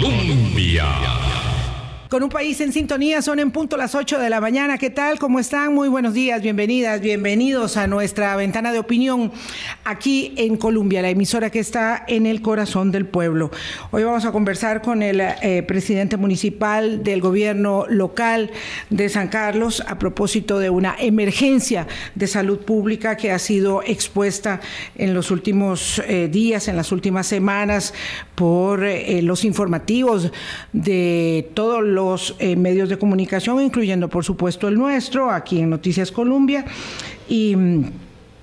Colombia. Con un país en sintonía, son en punto las 8 de la mañana. ¿Qué tal? ¿Cómo están? Muy buenos días, bienvenidas, bienvenidos a nuestra ventana de opinión aquí en Colombia, la emisora que está en el corazón del pueblo. Hoy vamos a conversar con el eh, presidente municipal del gobierno local de San Carlos a propósito de una emergencia de salud pública que ha sido expuesta en los últimos eh, días, en las últimas semanas, por eh, los informativos de todos los los eh, medios de comunicación, incluyendo por supuesto el nuestro, aquí en Noticias Colombia. Y mm,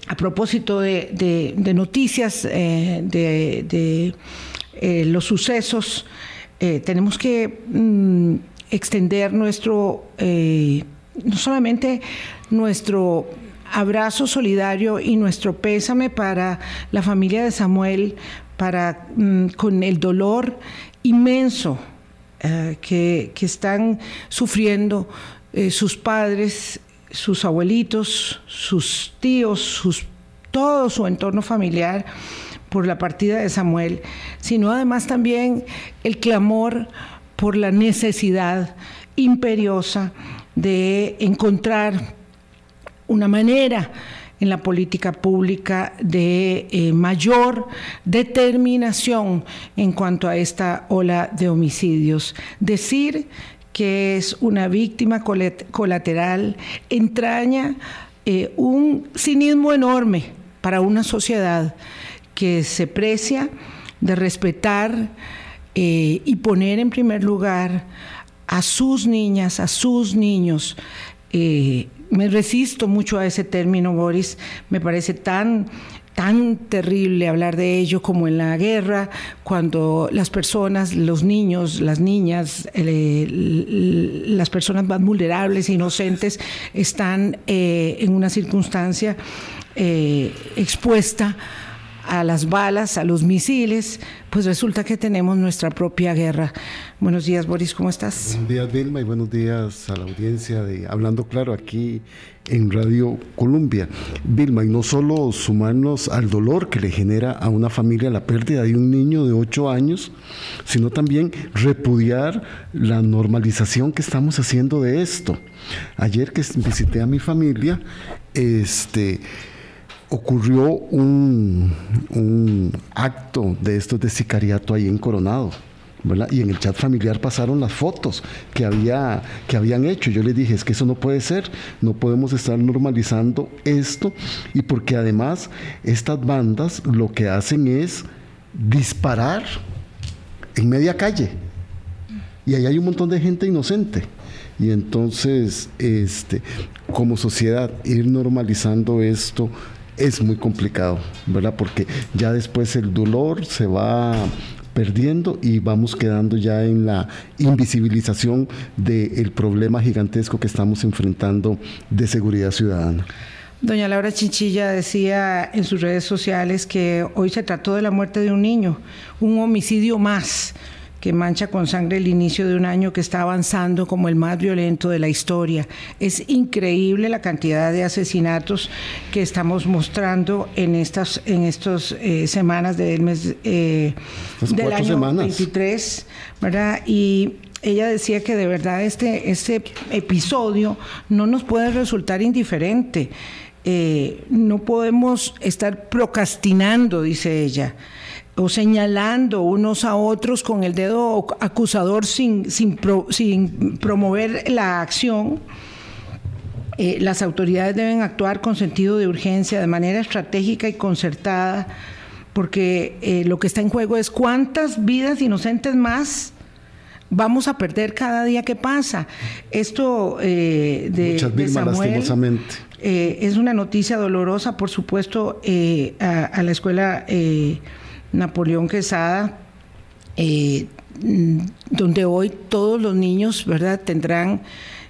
a propósito de, noticias, eh, de, eh, los sucesos, tenemos que mm, extender nuestro, no solamente nuestro abrazo solidario y nuestro pésame para la familia de Samuel, para mm, con el dolor inmenso eh, que, están sufriendo eh, sus padres, sus abuelitos, sus tíos, todo su entorno familiar por la partida de Samuel, sino además también el clamor por la necesidad imperiosa de encontrar una manera en la política pública de eh, mayor determinación en cuanto a esta ola de homicidios. Decir que es una víctima colateral entraña eh, un cinismo enorme para una sociedad que se precia de respetar eh, y poner en primer lugar a sus niñas, a sus niños, me resisto mucho a ese término, Boris. Me parece tan tan terrible hablar de ello como en la guerra, cuando las personas, los niños, las niñas, las personas más vulnerables, e inocentes, están eh, en una circunstancia eh, expuesta a las balas, a los misiles, pues resulta que tenemos nuestra propia guerra. Buenos días, Boris, ¿cómo estás? Buenos días, Vilma, y buenos días a la audiencia de Hablando Claro aquí en Radio Colombia. Vilma, y no solo sumarnos al dolor que le genera a una familia la pérdida de un niño de 8 años, sino también repudiar la normalización que estamos haciendo de esto. Ayer que visité a mi familia, este ocurrió un, acto de estos de sicariato ahí en Coronado. Y en el chat familiar pasaron las fotos que, había, que habían hecho. Yo les dije, es que eso no puede ser, no podemos estar normalizando esto. Y porque además estas bandas lo que hacen es disparar en media calle. Y ahí hay un montón de gente inocente. Y entonces, este, como sociedad, ir normalizando esto es muy complicado, ¿verdad? Porque ya después el dolor se va perdiendo y vamos quedando ya en la invisibilización del problema gigantesco que estamos enfrentando de seguridad ciudadana. Doña Laura Chinchilla decía en sus redes sociales que hoy se trató de la muerte de un niño, un homicidio más que mancha con sangre el inicio de un año que está avanzando como el más violento de la historia. Es increíble la cantidad de asesinatos que estamos mostrando en estas en estos eh, semanas del mes eh, del año 23, ¿verdad? Y ella decía que de verdad este, este episodio no nos puede resultar indiferente. Eh, no podemos estar procrastinando, dice ella o señalando unos a otros con el dedo acusador sin, sin, promover la acción, eh, las autoridades deben actuar con sentido de urgencia, de manera estratégica y concertada, porque eh, lo que está en juego es cuántas vidas inocentes más vamos a perder cada día que pasa. Esto eh, de, Samuel, es una noticia dolorosa, por supuesto, a, a, la escuela Napoleón Quesada, eh, donde hoy todos los niños, ¿verdad?, tendrán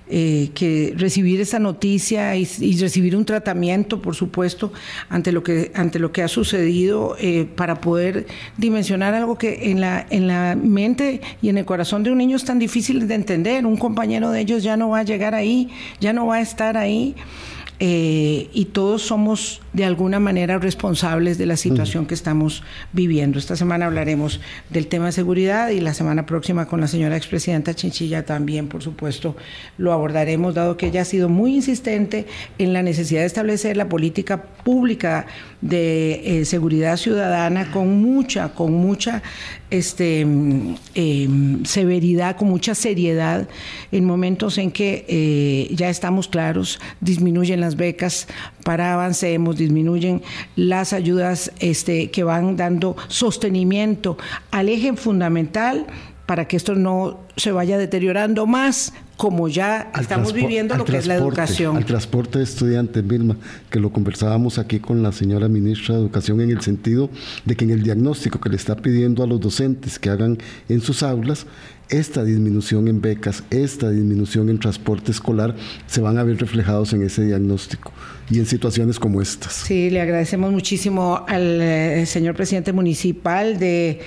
eh, que recibir esa noticia y, recibir un tratamiento, por supuesto, ante lo que, ante lo que ha sucedido, eh, para poder dimensionar algo que en la, en la mente y en el corazón de un niño es tan difícil de entender. Un compañero de ellos ya no va a llegar ahí, ya no va a estar ahí. y todos somos de alguna manera responsables de la situación que estamos viviendo. Esta semana hablaremos del tema de seguridad y la semana próxima con la señora expresidenta Chinchilla también, por supuesto, lo abordaremos, dado que ella ha sido muy insistente en la necesidad de establecer la política pública de eh, seguridad ciudadana con mucha, con mucha este, em, severidad, con mucha seriedad, en momentos en que eh, ya estamos claros, disminuyen las becas para avancemos, disminuyen las ayudas este, que van dando sostenimiento al eje fundamental para que esto no se vaya deteriorando más, como ya estamos viviendo lo que es la educación. Al transporte de estudiantes, Vilma, que lo conversábamos aquí con la señora ministra de Educación en el sentido de que en el diagnóstico que le está pidiendo a los docentes que hagan en sus aulas, esta disminución en becas, esta disminución en transporte escolar se van a ver reflejados en ese diagnóstico y en situaciones como estas. Sí, le agradecemos muchísimo al eh, señor presidente municipal de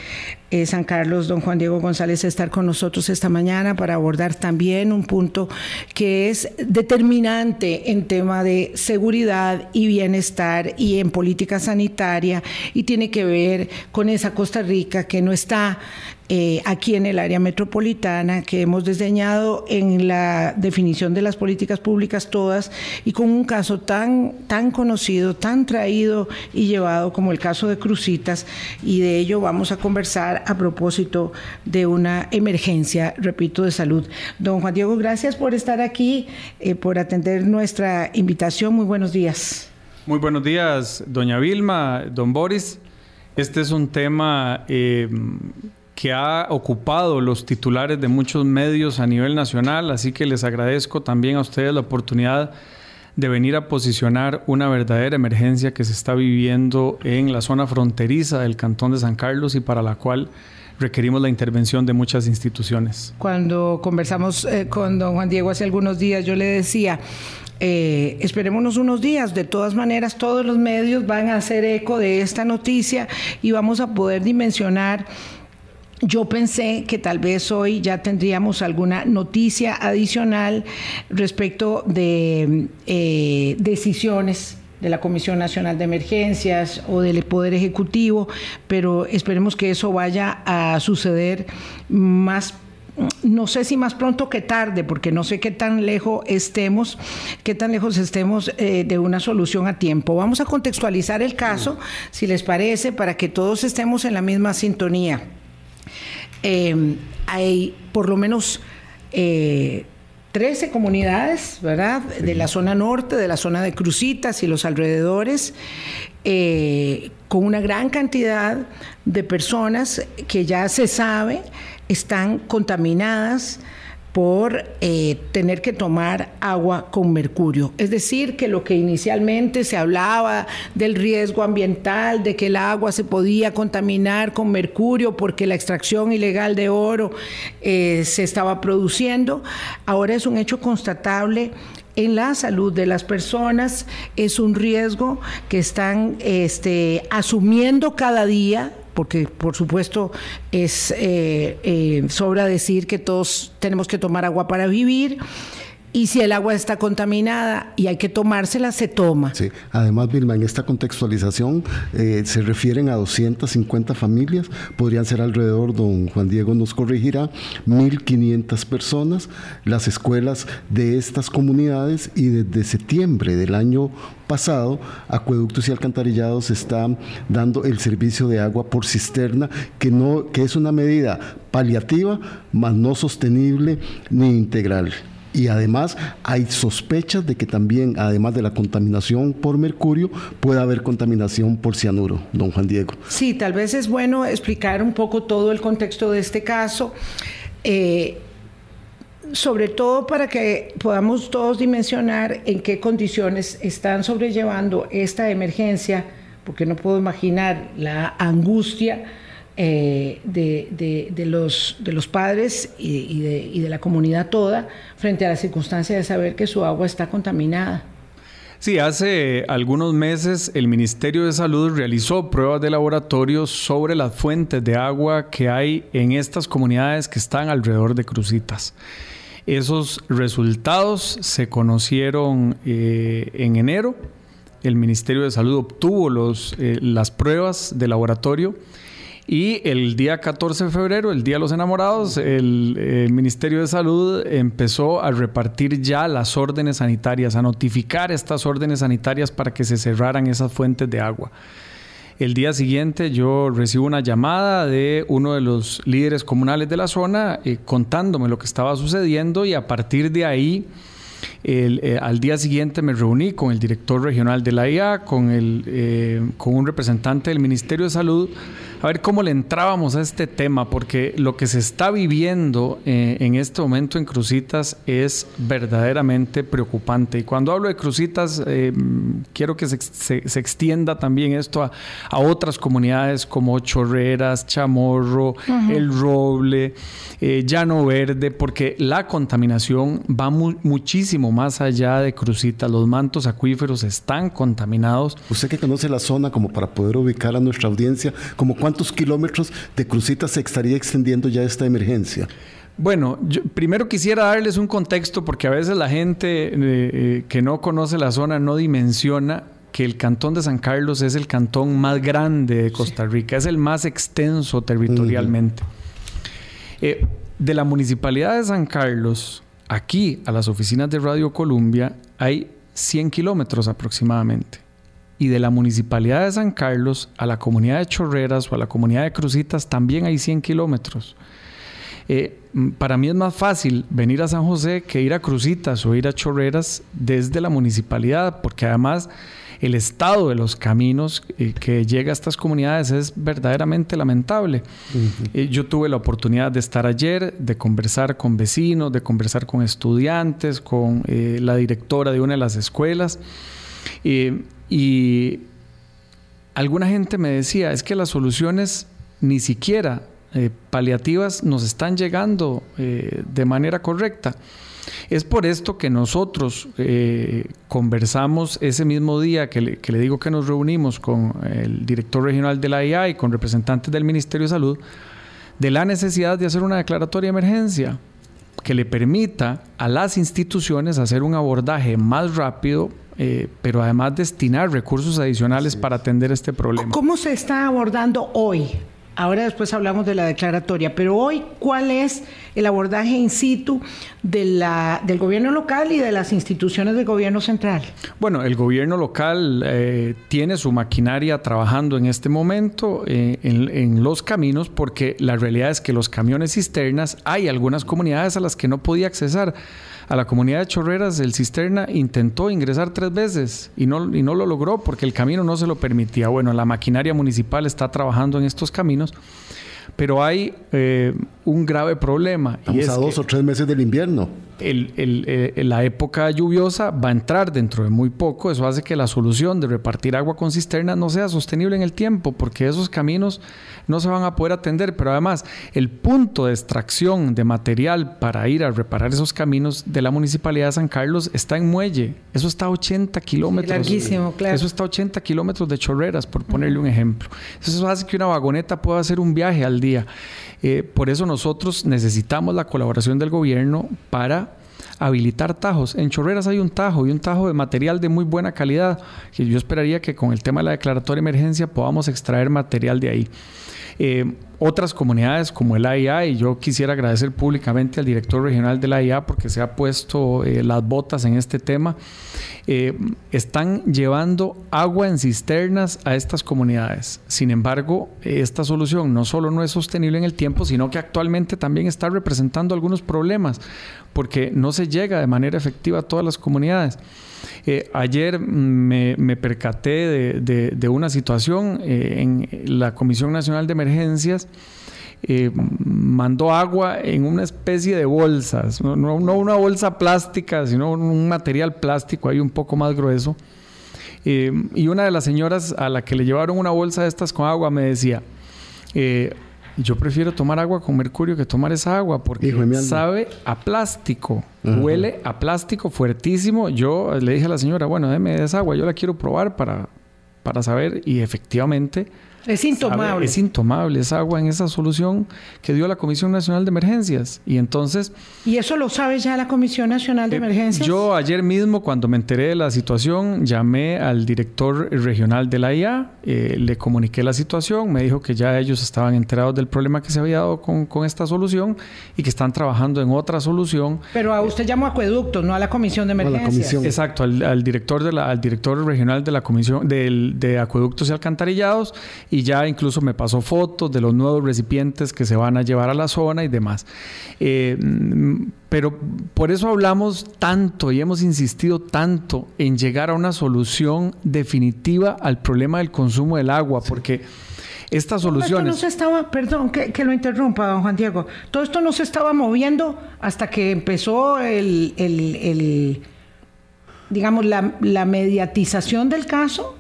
eh, San Carlos, don Juan Diego González, estar con nosotros esta mañana para abordar también un punto que es determinante en tema de seguridad y bienestar y en política sanitaria y tiene que ver con esa Costa Rica que no está eh, aquí en el área metropolitana, que hemos diseñado en la definición de las políticas públicas todas y con un caso tan, tan conocido, tan traído y llevado como el caso de Crucitas, y de ello vamos a conversar a propósito de una emergencia, repito, de salud. Don Juan Diego, gracias por estar aquí, eh, por atender nuestra invitación. Muy buenos días. Muy buenos días, doña Vilma, don Boris. Este es un tema eh, que ha ocupado los titulares de muchos medios a nivel nacional, así que les agradezco también a ustedes la oportunidad de venir a posicionar una verdadera emergencia que se está viviendo en la zona fronteriza del Cantón de San Carlos y para la cual requerimos la intervención de muchas instituciones. Cuando conversamos eh, con don Juan Diego hace algunos días, yo le decía, eh, esperémonos unos días. De todas maneras, todos los medios van a hacer eco de esta noticia y vamos a poder dimensionar yo pensé que tal vez hoy ya tendríamos alguna noticia adicional respecto de eh, decisiones de la Comisión Nacional de Emergencias o del Poder Ejecutivo, pero esperemos que eso vaya a suceder más no sé si más pronto que tarde, porque no sé qué tan lejos estemos, qué tan lejos estemos eh, de una solución a tiempo. Vamos a contextualizar el caso, si les parece, para que todos estemos en la misma sintonía. Em, hay por lo menos 13 eh, comunidades, ¿verdad? De la zona norte, de la zona de Crucitas y los alrededores, eh, con una gran cantidad de personas que ya se sabe están contaminadas por eh, tener que tomar agua con mercurio. Es decir, que lo que inicialmente se hablaba del riesgo ambiental, de que el agua se podía contaminar con mercurio porque la extracción ilegal de oro eh, se estaba produciendo, ahora es un hecho constatable en la salud de las personas, es un riesgo que están este, asumiendo cada día porque por supuesto es eh, eh, sobra decir que todos tenemos que tomar agua para vivir. Y si el agua está contaminada y hay que tomársela, se toma. Sí, además, Vilma, en esta contextualización eh, se refieren a 250 familias, podrían ser alrededor, don Juan Diego nos corregirá, 1.500 personas, las escuelas de estas comunidades y desde septiembre del año pasado, Acueductos y Alcantarillados está dando el servicio de agua por cisterna, que, no, que es una medida paliativa, mas no sostenible ni integral y además hay sospechas de que también, además de la contaminación por mercurio, puede haber contaminación por cianuro, don Juan Diego. Sí, tal vez es bueno explicar un poco todo el contexto de este caso. Eh, sobre todo para que podamos todos dimensionar en qué condiciones están sobrellevando esta emergencia, porque no puedo imaginar la angustia eh, de, los, padres y, de, la comunidad toda frente a la circunstancia de saber que su agua está contaminada. Sí, hace algunos meses el Ministerio de Salud realizó pruebas de laboratorio sobre las fuentes de agua que hay en estas comunidades que están alrededor de Crucitas. Esos resultados se conocieron eh, en enero el Ministerio de Salud obtuvo eh, las pruebas de laboratorio y el día 14 de febrero, el Día de los Enamorados, el, Ministerio de Salud empezó a repartir ya las órdenes sanitarias, a notificar estas órdenes sanitarias para que se cerraran esas fuentes de agua. El día siguiente yo recibo una llamada de uno de los líderes comunales de la zona eh, contándome lo que estaba sucediendo y a partir de ahí eh, al día siguiente me reuní con el director regional de la IA, con, el, eh, con un representante del Ministerio de Salud, a ver cómo le entrábamos a este tema, porque lo que se está viviendo eh, en este momento en Crucitas es verdaderamente preocupante. Y cuando hablo de Crucitas, quiero que se, se, extienda también esto a, a, otras comunidades como Chorreras, Chamorro, El Roble, Llano Verde, porque la contaminación va muchísimo más allá de Crucitas. Los mantos acuíferos están contaminados. Usted que conoce la zona como para poder ubicar a nuestra audiencia, ¿como cuántos kilómetros de Crucitas se estaría extendiendo ya esta emergencia? Bueno, yo primero quisiera darles un contexto porque a veces la gente eh, eh, que no conoce la zona no dimensiona que el cantón de San Carlos es el cantón más grande de Costa Rica, es el más extenso territorialmente. Eh, de la municipalidad de San Carlos, Aquí, a las oficinas de Radio Columbia, hay 100 kilómetros aproximadamente. Y de la Municipalidad de San Carlos a la comunidad de Chorreras o a la comunidad de Crucitas también hay 100 kilómetros. Eh, para mí es más fácil venir a San José que ir a Crucitas o ir a Chorreras desde la municipalidad, porque además el estado de los caminos eh, que llega a estas comunidades es verdaderamente lamentable. Eh, yo tuve la oportunidad de estar ayer, de conversar con vecinos, de conversar con estudiantes, con eh, la directora de una de las escuelas. Y alguna gente me decía, es que las soluciones ni siquiera paliativas nos están llegando de manera correcta. Es por esto que nosotros eh, conversamos ese mismo día que le, digo que nos reunimos con el director regional de la IA y con representantes del Ministerio de Salud de la necesidad de hacer una declaratoria de emergencia que le permita a las instituciones hacer un abordaje más rápido, eh, pero además destinar recursos adicionales para atender este problema. ¿Cómo se está abordando hoy Ahora después hablamos de la declaratoria, pero hoy, ¿cuál es el abordaje in situ del gobierno local y de las instituciones del gobierno central? Bueno, el gobierno local eh, tiene su maquinaria trabajando en este momento eh, en, en, los caminos porque la realidad es que los camiones cisternas hay algunas comunidades a las que no podía accesar a la comunidad de Chorreras, el cisterna intentó ingresar tres veces y no, y no lo logró porque el camino no se lo permitía. Bueno, la maquinaria municipal está trabajando en estos caminos, pero hay eh, un grave problema. Estamos y es a dos o tres meses del invierno el, eh, la época lluviosa va a entrar dentro de muy poco. Eso hace que la solución de repartir agua con cisterna no sea sostenible en el tiempo, porque esos caminos no se van a poder atender. Pero además, el punto de extracción de material para ir a reparar esos caminos de la Municipalidad de San Carlos está en Muelle. Eso está a 80 kilómetros. larguísimo, claro. Eso está a 80 kilómetros de chorreras, por ponerle un ejemplo. Eso hace que una vagoneta pueda hacer un viaje al día. Eh, por eso nosotros necesitamos la colaboración del gobierno para habilitar tajos. En Chorreras hay un tajo y un tajo de material de muy buena calidad, que yo esperaría que con el tema de la declaratoria de emergencia podamos extraer material de ahí. Eh, otras comunidades como el AIA, y yo quisiera agradecer públicamente al director regional de la AIA porque se ha puesto eh, las botas en este tema, eh, están llevando agua en cisternas a estas comunidades. Sin embargo, esta solución no solo no es sostenible en el tiempo, sino que actualmente también está representando algunos problemas porque no se llega de manera efectiva a todas las comunidades. Eh, ayer me, percaté de, una situación eh, en la Comisión Nacional de Emergencias. Eh, mandó agua en una especie de bolsas, no, una bolsa plástica, sino un material plástico ahí un poco más grueso. y una de las señoras a la que le llevaron una bolsa de estas con agua me decía, yo prefiero tomar agua con mercurio que tomar esa agua porque sabe a plástico, huele a plástico fuertísimo. Yo le dije a la señora, bueno, déme esa agua, yo la quiero probar para, para saber y efectivamente Es intomable. es intomable, es agua en esa solución que dio la Comisión Nacional de Emergencias. Y entonces... ¿Y eso lo sabe ya la Comisión Nacional de eh, Emergencias? Yo ayer mismo, cuando me enteré de la situación, llamé al director regional de la IA, eh, le comuniqué la situación, me dijo que ya ellos estaban enterados del problema que se había dado con, con esta solución y que están trabajando en otra solución. Pero a usted llamó a acueducto, no a la Comisión de Emergencias. Exacto, al, director de la, al director regional de la Comisión de Acueductos y Alcantarillados y ya incluso me pasó fotos de los nuevos recipientes que se van a llevar a la zona y demás. Eh, pero por eso hablamos tanto y hemos insistido tanto en llegar a una solución definitiva al problema del consumo del agua, porque estas soluciones... no se estaba, perdón que, lo interrumpa, don Juan Diego, todo esto no se estaba moviendo hasta que empezó el, digamos, la, la mediatización del caso.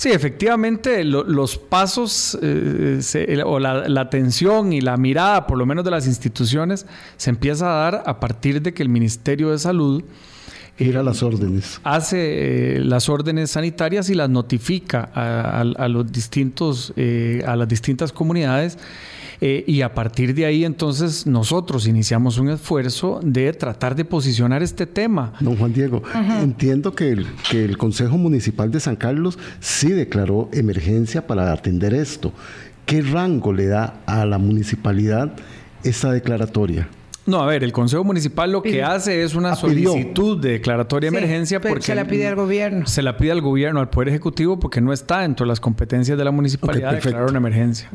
Sí, efectivamente, los pasos eh, o la, atención y la mirada, por lo menos de las instituciones, se empieza a dar a partir de que el Ministerio de Salud eh, las órdenes. Hace eh, las órdenes sanitarias y las notifica a, los distintos, a las distintas comunidades eh, y a partir de ahí entonces nosotros iniciamos un esfuerzo de tratar de posicionar este tema. Don Juan Diego, entiendo que el, que el Consejo Municipal de San Carlos sí declaró emergencia para atender esto. ¿Qué rango le da a la municipalidad esta declaratoria? No, a ver, el Consejo Municipal lo que hace es una ah, solicitud de declaratoria de emergencia porque... Se la pide al gobierno. Se la pide al gobierno, al Poder Ejecutivo, porque no está dentro de las competencias de la municipalidad declarar una emergencia.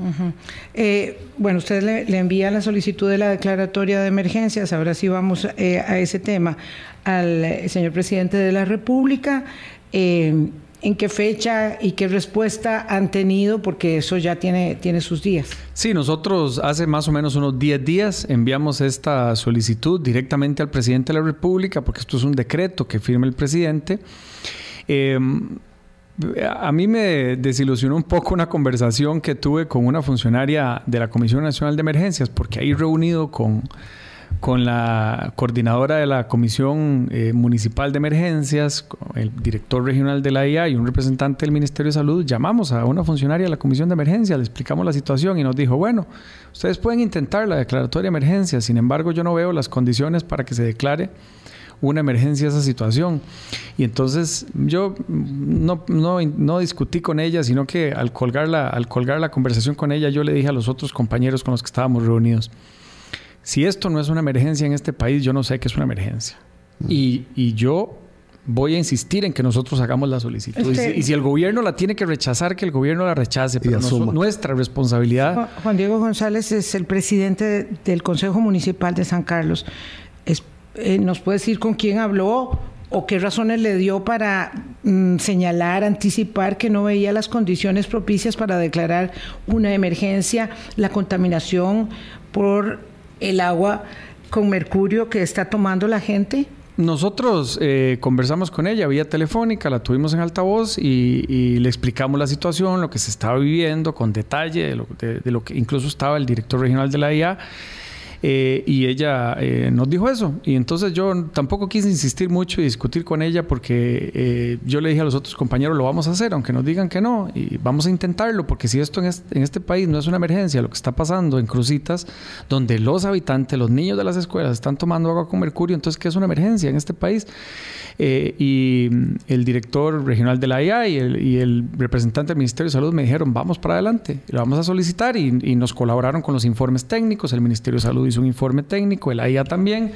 Eh, bueno, usted le, envía la solicitud de la declaratoria de emergencias, ahora sí vamos eh, a ese tema, al eh, señor presidente de la República en qué fecha y qué respuesta han tenido, porque eso ya tiene, tiene sus días. Sí, nosotros hace más o menos unos 10 días enviamos esta solicitud directamente al presidente de la República, porque esto es un decreto que firma el presidente. Em, a mí me desilusionó un poco una conversación que tuve con una funcionaria de la Comisión Nacional de Emergencias, porque ahí reunido con con la coordinadora de la Comisión eh, Municipal de Emergencias, el director regional de la IA y un representante del Ministerio de Salud, llamamos a una funcionaria de la Comisión de Emergencia, le explicamos la situación y nos dijo, bueno, ustedes pueden intentar la declaratoria de emergencia, sin embargo yo no veo las condiciones para que se declare una emergencia esa situación. Y entonces yo no, no, no, discutí con ella, sino que al colgar, la, al colgar la conversación con ella, yo le dije a los otros compañeros con los que estábamos reunidos, si esto no es una emergencia en este país, yo no sé qué es una emergencia. Mm. Y, yo voy a insistir en que nosotros hagamos la solicitud. y, si, el gobierno la tiene que rechazar, que el gobierno la rechace, pero no nuestra responsabilidad. Juan Diego González es el presidente del Consejo Municipal de San Carlos. Eh, ¿Nos puede decir con quién habló o qué razones le dio para mm, señalar, anticipar que no veía las condiciones propicias para declarar una emergencia, la contaminación por el agua con mercurio que está tomando la gente? Nosotros eh, conversamos con ella vía telefónica, la tuvimos en altavoz y, le explicamos la situación, lo que se estaba viviendo con detalle, de lo que incluso estaba el director regional de la IA eh, y ella eh, nos dijo eso. Y entonces yo tampoco quise insistir mucho y discutir con ella porque eh, yo le dije a los otros compañeros, lo vamos a hacer, aunque nos digan que no, y vamos a intentarlo, porque si esto en este, en este país no es una emergencia, lo que está pasando en Crucitas, donde los habitantes, los niños de las escuelas están tomando agua con mercurio, entonces, ¿qué es una emergencia en este país? y el director regional de la IA y el, representante del Ministerio de Salud me dijeron, vamos para adelante, lo vamos a solicitar y, y nos colaboraron con los informes técnicos, el Ministerio de Salud hizo un informe técnico, el AIA también.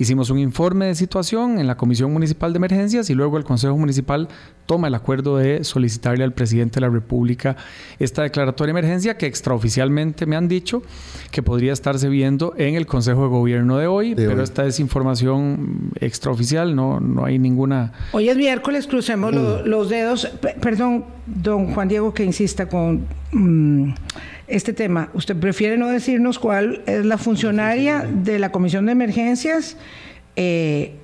Hicimos un informe de situación en la Comisión Municipal de Emergencias y luego el Consejo Municipal toma el acuerdo de solicitarle al presidente de la República esta declaratoria de emergencia que extraoficialmente me han dicho que podría estarse viendo en el Consejo de Gobierno de hoy, pero esta es información extraoficial, no, no hay ninguna... Hoy es miércoles, crucemos los dedos. perdón, don Juan Diego, que insista con... Mm, este tema. ¿Usted prefiere no decirnos cuál es la funcionaria de la Comisión de Emergencias? Eh,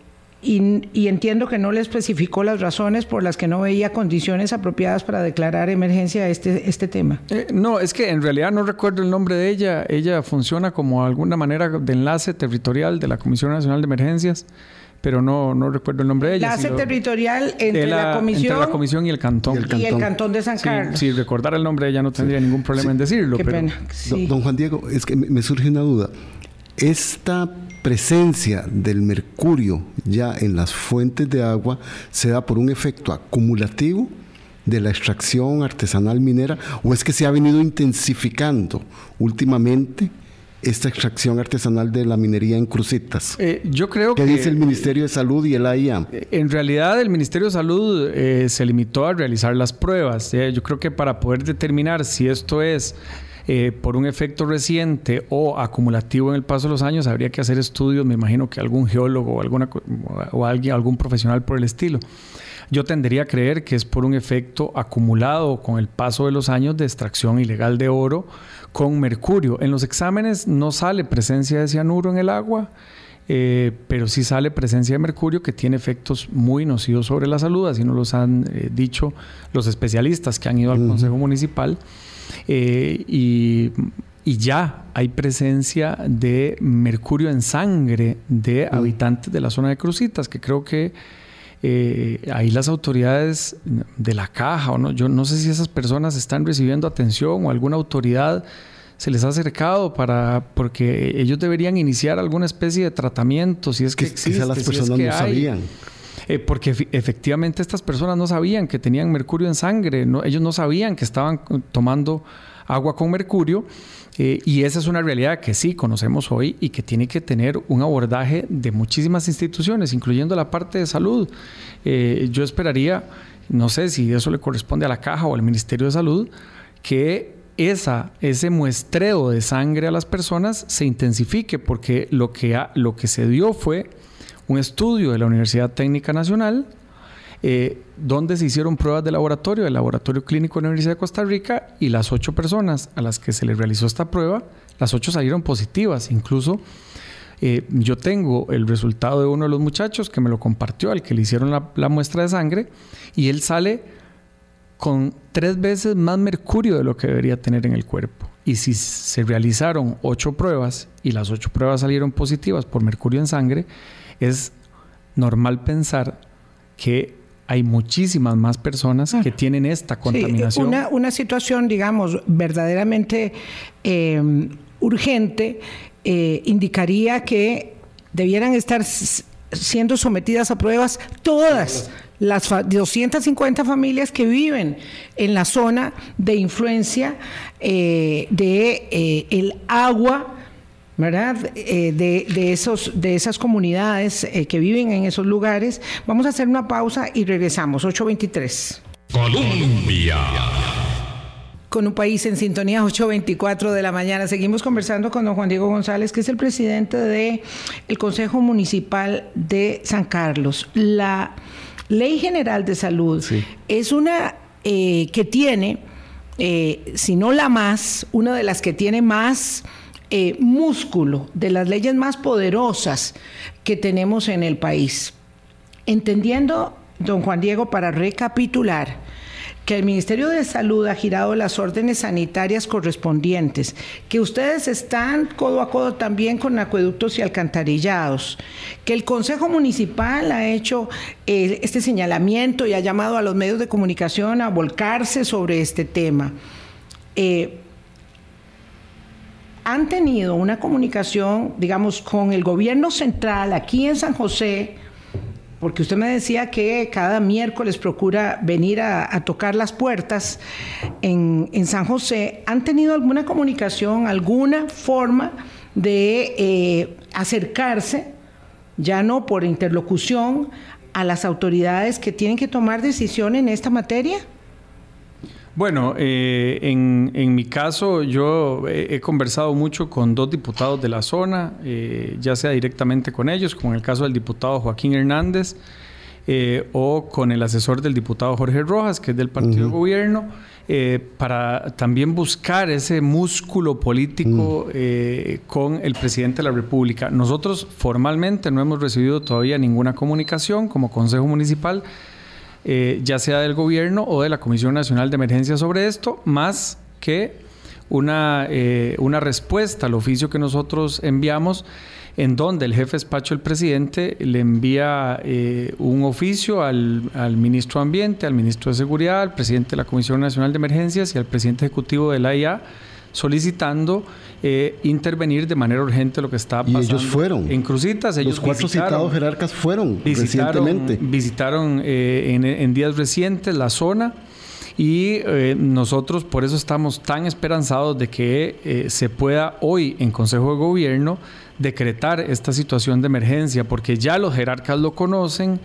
y, entiendo que no le especificó las razones por las que no veía condiciones apropiadas para declarar emergencia este, este tema. Eh, no, es que en realidad no recuerdo el nombre de ella. Ella funciona como alguna manera de enlace territorial de la Comisión Nacional de Emergencias pero no, no recuerdo el nombre de ella. Enlace territorial entre la, comisión, entre la comisión y el cantón. Y el cantón, de San Carlos. Si recordar el nombre de ella no tendría ningún problema en decirlo. Qué pena. Don, Juan Diego, es que me surge una duda. Esta presencia del mercurio ya en las fuentes de agua se da por un efecto acumulativo de la extracción artesanal minera o es que se ha venido intensificando últimamente esta extracción artesanal de la minería en crucitas? Eh, yo creo ¿Qué dice el Ministerio de Salud y el AIA? Eh, en realidad el Ministerio de Salud eh, se limitó a realizar las pruebas. yo creo que para poder determinar si esto es por un efecto reciente o acumulativo en el paso de los años, habría que hacer estudios, me imagino que algún geólogo o, alguna, o alguien, algún profesional por el estilo. Yo tendería a creer que es por un efecto acumulado con el paso de los años de extracción ilegal de oro con mercurio. En los exámenes no sale presencia de cianuro en el agua, eh, pero sí sale presencia de mercurio que tiene efectos muy nocivos sobre la salud, así nos los han eh, dicho los especialistas que han ido al Consejo Municipal. Eh, y, y, ya hay presencia de mercurio en sangre de habitantes de la zona de Crucitas, que creo que eh, ahí las autoridades de la caja o no, yo no sé si esas personas están recibiendo atención o alguna autoridad se les ha acercado para porque ellos deberían iniciar alguna especie de tratamiento si es que existe, las personas no sabían. Eh, porque efectivamente estas personas no sabían que tenían mercurio en sangre, ellos no sabían que estaban tomando agua con mercurio eh, y esa es una realidad que sí conocemos hoy y que tiene que tener un abordaje de muchísimas instituciones, incluyendo la parte de salud. Eh, yo esperaría, no sé si eso le corresponde a la caja o al Ministerio de Salud, que esa, ese muestreo de sangre a las personas se intensifique, porque lo que, lo que se dio fue un estudio de la Universidad Técnica Nacional eh, donde se hicieron pruebas de laboratorio, del laboratorio clínico de la Universidad de Costa Rica, y las ocho personas a las que se les realizó esta prueba, las ocho salieron positivas. Incluso eh, yo tengo el resultado de uno de los muchachos que me lo compartió, al que le hicieron la, muestra de sangre, y él sale con tres veces más mercurio de lo que debería tener en el cuerpo. Y si se realizaron ocho pruebas y las ocho pruebas salieron positivas por mercurio en sangre, es normal pensar que hay muchísimas más personas que tienen esta contaminación. una, situación, digamos, verdaderamente eh, urgente eh, indicaría que debieran estar siendo sometidas a pruebas todas las 250 familias que viven en la zona de influencia eh, de el agua ¿verdad? Eh, de, esos, de esas comunidades eh, que viven en esos lugares. Vamos a hacer una pausa y regresamos. 823. Colombia. Con un país en sintonía, 8.24 de la mañana. Seguimos conversando con don Juan Diego González, que es el presidente del el Consejo Municipal de San Carlos. La Ley General de Salud es una eh, que tiene, si no la más, una de las que tiene más eh, músculo, de las leyes más poderosas que tenemos en el país. Entendiendo, don Juan Diego, para recapitular, que el Ministerio de Salud ha girado las órdenes sanitarias correspondientes, que ustedes están codo a codo también con acueductos y alcantarillados, que el Consejo Municipal ha hecho eh, este señalamiento y ha llamado a los medios de comunicación a volcarse sobre este tema. Eh, han tenido una comunicación, digamos, con el gobierno central aquí en San José, porque usted me decía que cada miércoles procura venir a, tocar las puertas en, San José, ¿han tenido alguna comunicación, alguna forma de eh, acercarse, ya no por interlocución, a las autoridades que tienen que tomar decisión en esta materia? Bueno, eh, en, mi caso yo he, conversado mucho con dos diputados de la zona, eh, ya sea directamente con ellos, como en el caso del diputado Joaquín Hernández, eh, o con el asesor del diputado Jorge Rojas, que es del partido de gobierno, para también buscar ese músculo político mm. con el presidente de la República. Nosotros formalmente no hemos recibido todavía ninguna comunicación como Consejo Municipal eh, ya sea del gobierno o de la Comisión Nacional de Emergencia sobre esto, más que una, eh, una respuesta al oficio que nosotros enviamos en donde el jefe despacho del presidente le envía eh, un oficio al, al, ministro de Ambiente, al ministro de Seguridad, al presidente de la Comisión Nacional de Emergencias y al presidente ejecutivo de la IA solicitando eh, intervenir de manera urgente lo que está pasando. Y ellos fueron. En Cruzitas, ellos Los cuatro citados jerarcas fueron recientemente. Visitaron eh, en, en días recientes la zona y eh, nosotros por eso estamos tan esperanzados de que eh, se pueda hoy en Consejo de Gobierno decretar esta situación de emergencia, porque ya los jerarcas lo conocen,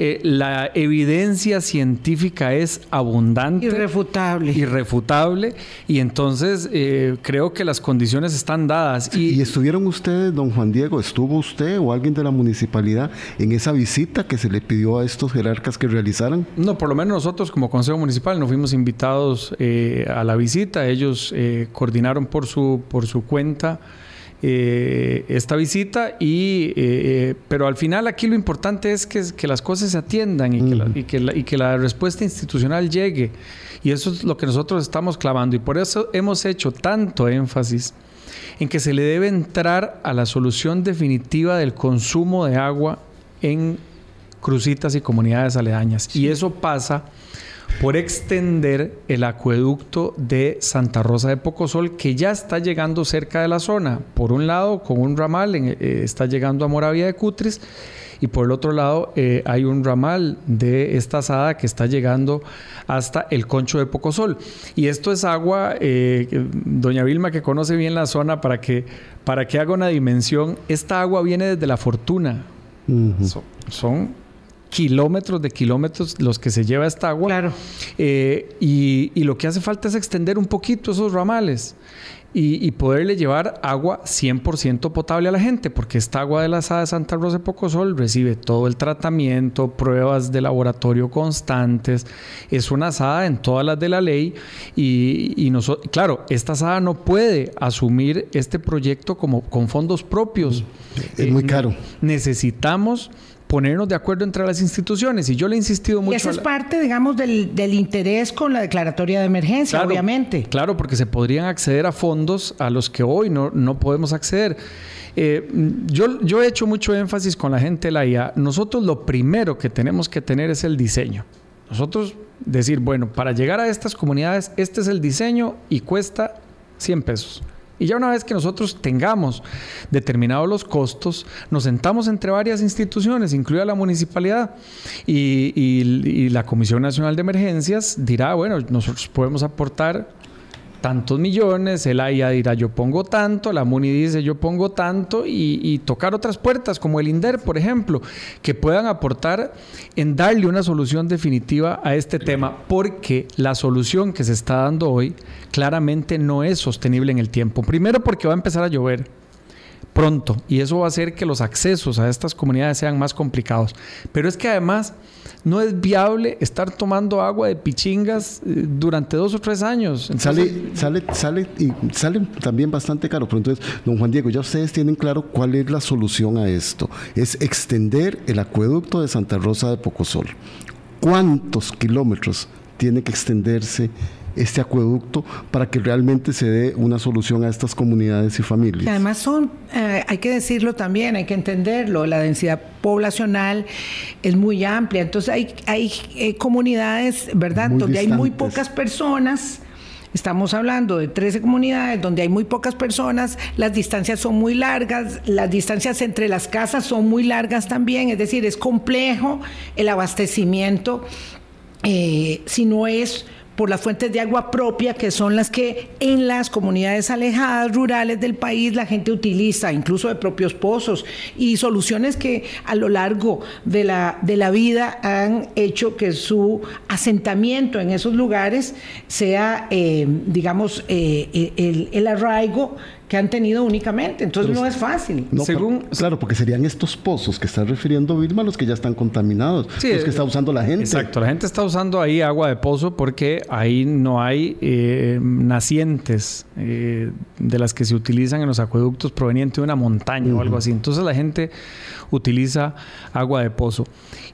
eh, la evidencia científica es abundante. Irrefutable. Irrefutable. Y entonces eh, creo que las condiciones están dadas. Y, ¿Y, estuvieron ustedes, don Juan Diego, estuvo usted o alguien de la municipalidad en esa visita que se le pidió a estos jerarcas que realizaran? No, por lo menos nosotros como Consejo Municipal no fuimos invitados eh, a la visita. Ellos coordinaron por su, por su cuenta. Eh, esta visita y eh, pero al final aquí lo importante es que, que las cosas se atiendan y, que la, y, que la, y, que la, respuesta institucional llegue. Y eso es lo que nosotros estamos clavando. Y por eso hemos hecho tanto énfasis en que se le debe entrar a la solución definitiva del consumo de agua en crucitas y comunidades aledañas. Sí. y eso pasa por extender el acueducto de Santa Rosa de Pocosol, que ya está llegando cerca de la zona. Por un lado, con un ramal en, eh, está llegando a Moravia de Cutris, y por el otro lado eh, hay un ramal de esta asada que está llegando hasta el concho de Pocosol. Y esto es agua, eh, doña Vilma que conoce bien la zona, para que, para que haga una dimensión, esta agua viene desde la fortuna. Uh -huh. so, son kilómetros de kilómetros los que se lleva esta agua. Claro. Eh, y, y, lo que hace falta es extender un poquito esos ramales y, y poderle llevar agua 100% potable a la gente, porque esta agua de la asada de Santa Rosa de Pocosol recibe todo el tratamiento, pruebas de laboratorio constantes, es una asada en todas las de la ley y, y nosotros, claro, esta asada no puede asumir este proyecto como con fondos propios. Es muy caro. Eh, necesitamos ponernos de acuerdo entre las instituciones. Y yo le he insistido mucho. Y eso es parte, digamos, del, del, interés con la declaratoria de emergencia, claro, obviamente. Claro, porque se podrían acceder a fondos a los que hoy no, no podemos acceder. Eh, yo, yo he hecho mucho énfasis con la gente de la IA. Nosotros lo primero que tenemos que tener es el diseño. Nosotros decir, bueno, para llegar a estas comunidades, este es el diseño y cuesta 100 pesos. Y ya una vez que nosotros tengamos determinados los costos, nos sentamos entre varias instituciones, incluida la municipalidad, y, la Comisión Nacional de Emergencias dirá, bueno, nosotros podemos aportar tantos millones, el AIA dirá yo pongo tanto, la MUNI dice yo pongo tanto y, y, tocar otras puertas como el INDER, por ejemplo, que puedan aportar en darle una solución definitiva a este tema, porque la solución que se está dando hoy claramente no es sostenible en el tiempo. Primero porque va a empezar a llover pronto y eso va a hacer que los accesos a estas comunidades sean más complicados. Pero es que además no es viable estar tomando agua de pichingas eh, durante dos o tres años. Sale, sale, sale y sale también bastante caro. Pero entonces, don Juan Diego, ya ustedes tienen claro cuál es la solución a esto. Es extender el acueducto de Santa Rosa de Pocosol. ¿Cuántos kilómetros tiene que extenderse este acueducto para que realmente se dé una solución a estas comunidades y familias. Y además son, eh, hay que decirlo también, hay que entenderlo, la densidad poblacional es muy amplia, entonces hay, hay eh, comunidades, ¿verdad?, muy donde distantes. hay muy pocas personas. Estamos hablando de 13 comunidades donde hay muy pocas personas, las distancias son muy largas, las distancias entre las casas son muy largas también, es decir, es complejo el abastecimiento eh, si no es por las fuentes de agua propia, que son las que en las comunidades alejadas, rurales del país, la gente utiliza, incluso de propios pozos, y soluciones que a lo largo de la, de la vida han hecho que su asentamiento en esos lugares sea, eh, digamos, eh, el, el arraigo que han tenido únicamente. Entonces Pero, no es fácil. No, Según, claro, porque serían estos pozos que está refiriendo Vilma los que ya están contaminados, sí, los que está usando la gente. Exacto, la gente está usando ahí agua de pozo porque ahí no hay eh, nacientes eh, de las que se utilizan en los acueductos provenientes de una montaña uh -huh. o algo así. Entonces la gente utiliza agua de pozo.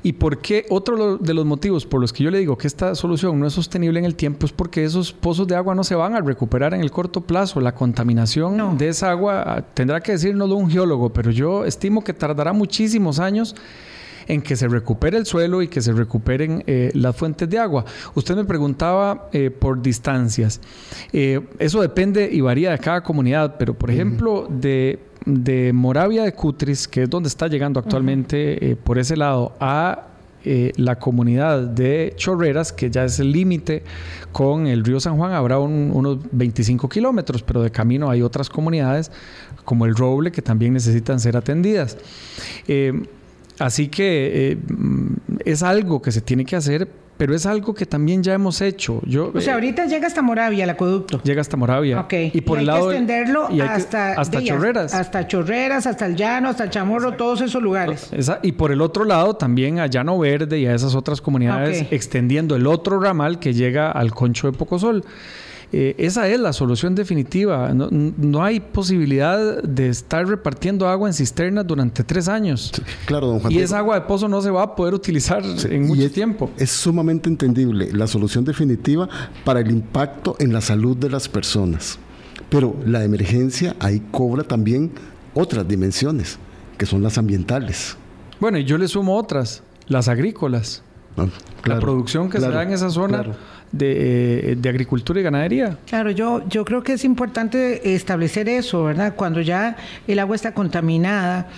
¿Y por qué? Otro de los motivos por los que yo le digo que esta solución no es sostenible en el tiempo es porque esos pozos de agua no se van a recuperar en el corto plazo. La contaminación de esa agua tendrá que decirnoslo un geólogo, pero yo estimo que tardará muchísimos años en que se recupere el suelo y que se recuperen eh, las fuentes de agua. Usted me preguntaba eh, por distancias. Eh, eso depende y varía de cada comunidad, pero por ejemplo, de, Moravia de Cutris, que es donde está llegando actualmente por ese lado, a la comunidad de Chorreras, que ya es el límite con el río San Juan, habrá unos 25 kilómetros, pero de camino hay otras comunidades como el Roble que también necesitan ser atendidas. Así que eh, es algo que se tiene que hacer, pero es algo que también ya hemos hecho. Yo, o sea, eh, ahorita llega hasta Moravia el acueducto. Llega hasta Moravia. Ok. Y por el lado. Que extenderlo hasta, hasta Chorreras. Hasta Chorreras, hasta el Llano, hasta el Chamorro, todos esos lugares. y por el otro lado también a Llano Verde y a esas otras comunidades, extendiendo el otro ramal que llega al Concho de Pocosol. Eh, esa es la solución definitiva. No, hay posibilidad de estar repartiendo agua en cisternas durante tres años. claro, don Juan. Y esa agua de pozo no se va a poder utilizar en mucho tiempo. Es sumamente entendible la solución definitiva para el impacto en la salud de las personas. Pero la emergencia ahí cobra también otras dimensiones, que son las ambientales. Bueno, y yo le sumo otras, las agrícolas. Ah, la producción que se da en esa zona de, de, agricultura y ganadería. Claro, yo, yo creo que es importante establecer eso, ¿verdad? Cuando ya el agua está contaminada,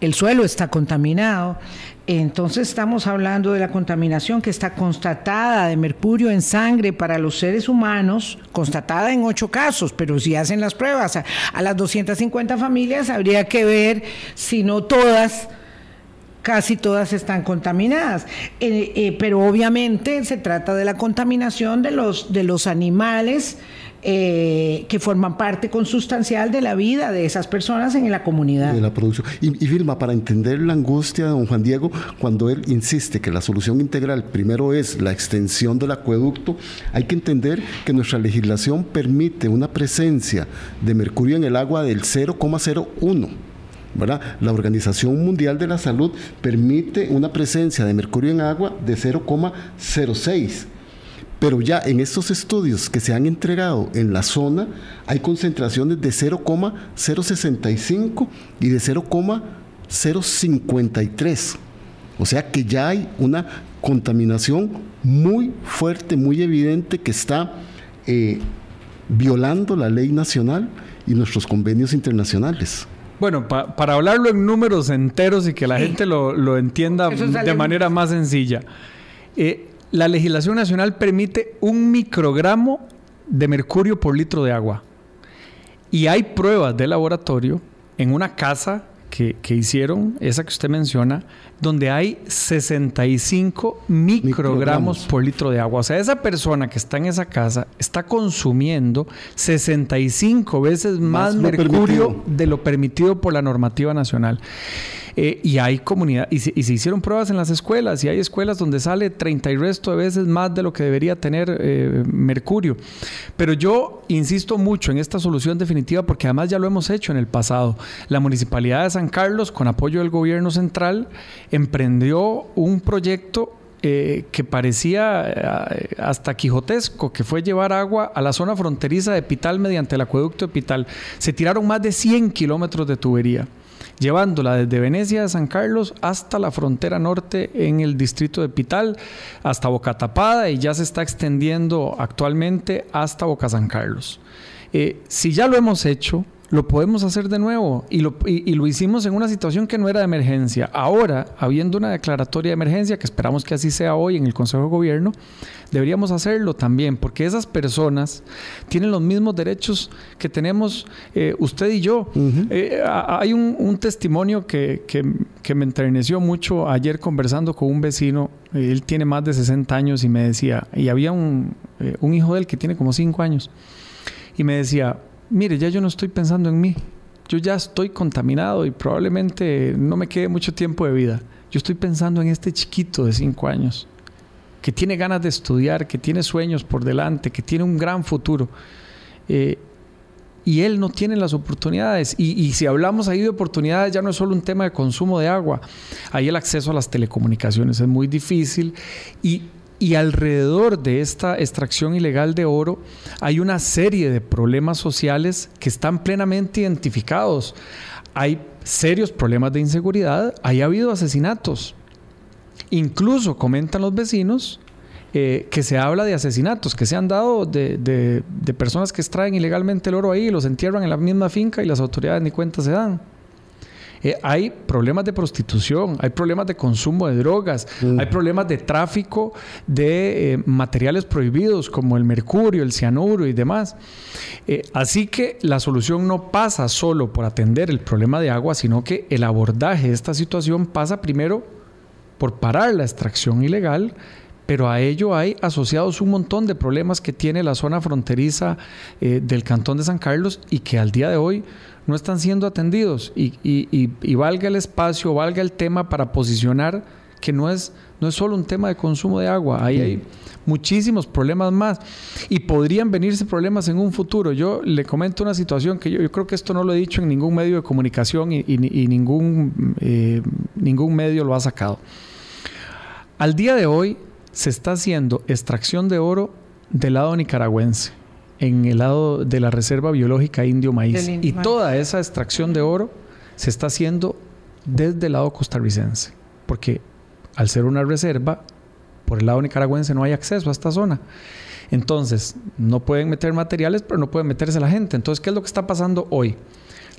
el suelo está contaminado, entonces estamos hablando de la contaminación que está constatada de mercurio en sangre para los seres humanos, constatada en ocho casos, pero si hacen las pruebas a, a las 250 familias, habría que ver si no todas casi todas están contaminadas. Eh, eh, pero obviamente se trata de la contaminación de los, de los animales eh, que forman parte consustancial de la vida de esas personas en la comunidad. De la producción. Y, y Vilma, para entender la angustia de don Juan Diego, cuando él insiste que la solución integral primero es la extensión del acueducto, hay que entender que nuestra legislación permite una presencia de mercurio en el agua del 0,01 la Organización Mundial de la Salud permite una presencia de mercurio en agua de 0,06. Pero ya en estos estudios que se han entregado en la zona hay concentraciones de 0,065 y de 0,053. O sea que ya hay una contaminación muy fuerte, muy evidente que está eh, violando la ley nacional y nuestros convenios internacionales. Bueno, para hablarlo en números enteros y que la gente lo, entienda de manera más sencilla, eh, la legislación nacional permite un microgramo de mercurio por litro de agua. Y hay pruebas de laboratorio en una casa que, hicieron, esa que usted menciona, donde hay 65 microgramos, por litro de agua. O sea, esa persona que está en esa casa está consumiendo 65 veces más, mercurio de lo permitido por la normativa nacional. Eh, y hay comunidad, y se, hicieron pruebas en las escuelas, y hay escuelas donde sale 30 y resto de veces más de lo que debería tener eh, mercurio. Pero yo insisto mucho en esta solución definitiva porque además ya lo hemos hecho en el pasado. La Municipalidad de San Carlos, con apoyo del gobierno central, emprendió un proyecto eh, que parecía hasta quijotesco, que fue llevar agua a la zona fronteriza de Pital mediante el acueducto de Pital. Se tiraron más de 100 kilómetros de tubería llevándola desde Venecia de San Carlos hasta la frontera norte en el distrito de Pital, hasta Boca Tapada y ya se está extendiendo actualmente hasta Boca San Carlos. Eh, si ya lo hemos hecho, lo podemos hacer de nuevo y lo, y, lo, hicimos en una situación que no era de emergencia. Ahora, habiendo una declaratoria de emergencia, que esperamos que así sea hoy en el Consejo de Gobierno, deberíamos hacerlo también, porque esas personas tienen los mismos derechos que tenemos eh, usted y yo. Eh, hay un, testimonio que, que, me enterneció mucho ayer conversando con un vecino, él tiene más de 60 años y me decía, y había un, eh, un hijo de él que tiene como 5 años, y me decía, mire, ya yo no estoy pensando en mí. Yo ya estoy contaminado y probablemente no me quede mucho tiempo de vida. Yo estoy pensando en este chiquito de cinco años, que tiene ganas de estudiar, que tiene sueños por delante, que tiene un gran futuro. Eh, y él no tiene las oportunidades. Y, y, si hablamos ahí de oportunidades, ya no es solo un tema de consumo de agua. Ahí el acceso a las telecomunicaciones es muy difícil. Y Y alrededor de esta extracción ilegal de oro hay una serie de problemas sociales que están plenamente identificados. Hay serios problemas de inseguridad, hay habido asesinatos. Incluso comentan los vecinos eh, que se habla de asesinatos que se han dado de, de, personas que extraen ilegalmente el oro ahí y los entierran en la misma finca y las autoridades ni cuenta se dan. Eh, hay problemas de prostitución, hay problemas de consumo de drogas, mm. hay problemas de tráfico de eh, materiales prohibidos como el mercurio, el cianuro y demás. Eh, así que la solución no pasa solo por atender el problema de agua, sino que el abordaje de esta situación pasa primero por parar la extracción ilegal, pero a ello hay asociados un montón de problemas que tiene la zona fronteriza del Cantón de San Carlos y que al día de hoy no están siendo atendidos. Y, valga el espacio, valga el tema para posicionar que no es, no es solo un tema de consumo de agua, ahí hay muchísimos problemas más. Y podrían venirse problemas en un futuro. Yo le comento una situación que yo, creo que esto no lo he dicho en ningún medio de comunicación y, ningún, eh, ningún medio lo ha sacado. Al día de hoy se está haciendo extracción de oro del lado nicaragüense en el lado de la Reserva Biológica Indio Maíz. y toda esa extracción de oro se está haciendo desde el lado costarricense, porque al ser una reserva, por el lado nicaragüense no hay acceso a esta zona. Entonces, no pueden meter materiales, pero no pueden meterse la gente. Entonces, ¿qué es lo que está pasando hoy?